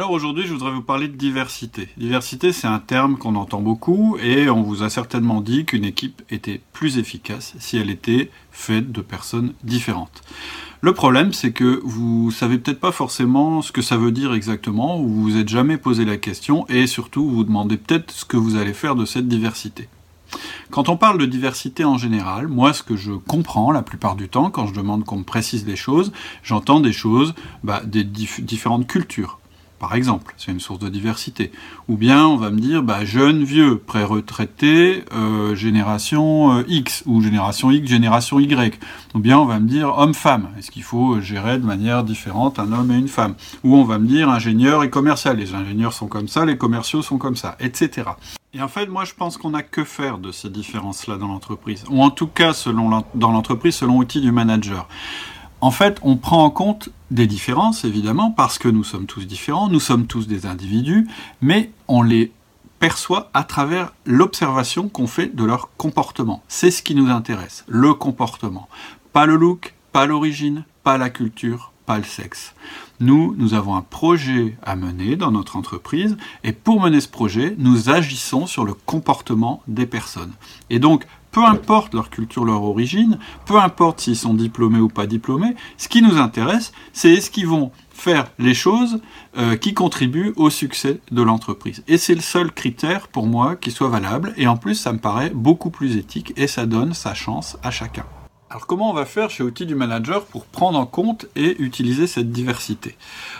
Alors aujourd'hui, je voudrais vous parler de diversité. Diversité, c'est un terme qu'on entend beaucoup et on vous a certainement dit qu'une équipe était plus efficace si elle était faite de personnes différentes. Le problème, c'est que vous savez peut-être pas forcément ce que ça veut dire exactement, ou vous vous êtes jamais posé la question, et surtout vous vous demandez peut-être ce que vous allez faire de cette diversité. Quand on parle de diversité en général, moi ce que je comprends la plupart du temps, quand je demande qu'on me précise les choses, j'entends des choses, bah, des différentes cultures par exemple, c'est une source de diversité. Ou bien on va me dire, bah, jeune, vieux, pré-retraité, euh, génération euh, X, ou génération X, génération Y. Ou bien on va me dire homme-femme. Est-ce qu'il faut gérer de manière différente un homme et une femme? Ou on va me dire ingénieur et commercial. Les ingénieurs sont comme ça, les commerciaux sont comme ça, etc. Et en fait, moi, je pense qu'on n'a que faire de ces différences-là dans l'entreprise, ou en tout cas dans l'entreprise selon outil du manager. En fait, on prend en compte des différences, évidemment, parce que nous sommes tous différents, nous sommes tous des individus, mais on les perçoit à travers l'observation qu'on fait de leur comportement. C'est ce qui nous intéresse, le comportement. Pas le look, pas l'origine, pas la culture, pas le sexe. Nous, nous avons un projet à mener dans notre entreprise et pour mener ce projet, nous agissons sur le comportement des personnes. Et donc, peu importe leur culture, leur origine, peu importe s'ils sont diplômés ou pas diplômés, ce qui nous intéresse, c'est est-ce qu'ils vont faire les choses euh, qui contribuent au succès de l'entreprise. Et c'est le seul critère pour moi qui soit valable, et en plus ça me paraît beaucoup plus éthique, et ça donne sa chance à chacun. Alors comment on va faire chez Outils du Manager pour prendre en compte et utiliser cette diversité?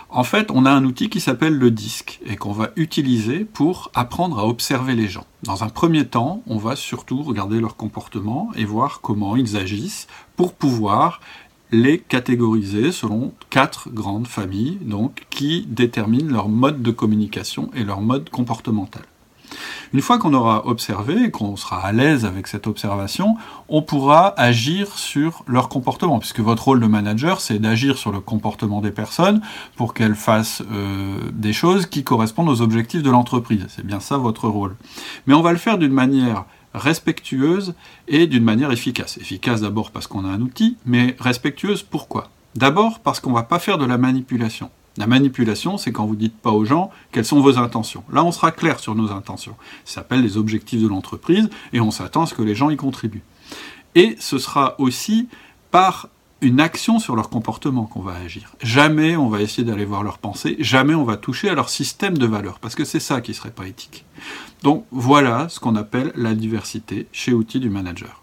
En fait, on a un outil qui s'appelle le disque et qu'on va utiliser pour apprendre à observer les gens. Dans un premier temps, on va surtout regarder leur comportement et voir comment ils agissent pour pouvoir les catégoriser selon quatre grandes familles donc, qui déterminent leur mode de communication et leur mode comportemental. Une fois qu'on aura observé qu'on sera à l'aise avec cette observation, on pourra agir sur leur comportement, puisque votre rôle de manager, c'est d'agir sur le comportement des personnes pour qu'elles fassent euh, des choses qui correspondent aux objectifs de l'entreprise. C'est bien ça votre rôle. Mais on va le faire d'une manière respectueuse et d'une manière efficace. Efficace d'abord parce qu'on a un outil, mais respectueuse pourquoi? D'abord parce qu'on ne va pas faire de la manipulation. La manipulation, c'est quand vous dites pas aux gens quelles sont vos intentions. Là, on sera clair sur nos intentions. Ça s'appelle les objectifs de l'entreprise et on s'attend à ce que les gens y contribuent. Et ce sera aussi par une action sur leur comportement qu'on va agir. Jamais on va essayer d'aller voir leurs pensées, jamais on va toucher à leur système de valeurs, parce que c'est ça qui serait pas éthique. Donc voilà ce qu'on appelle la diversité chez Outils du Manager.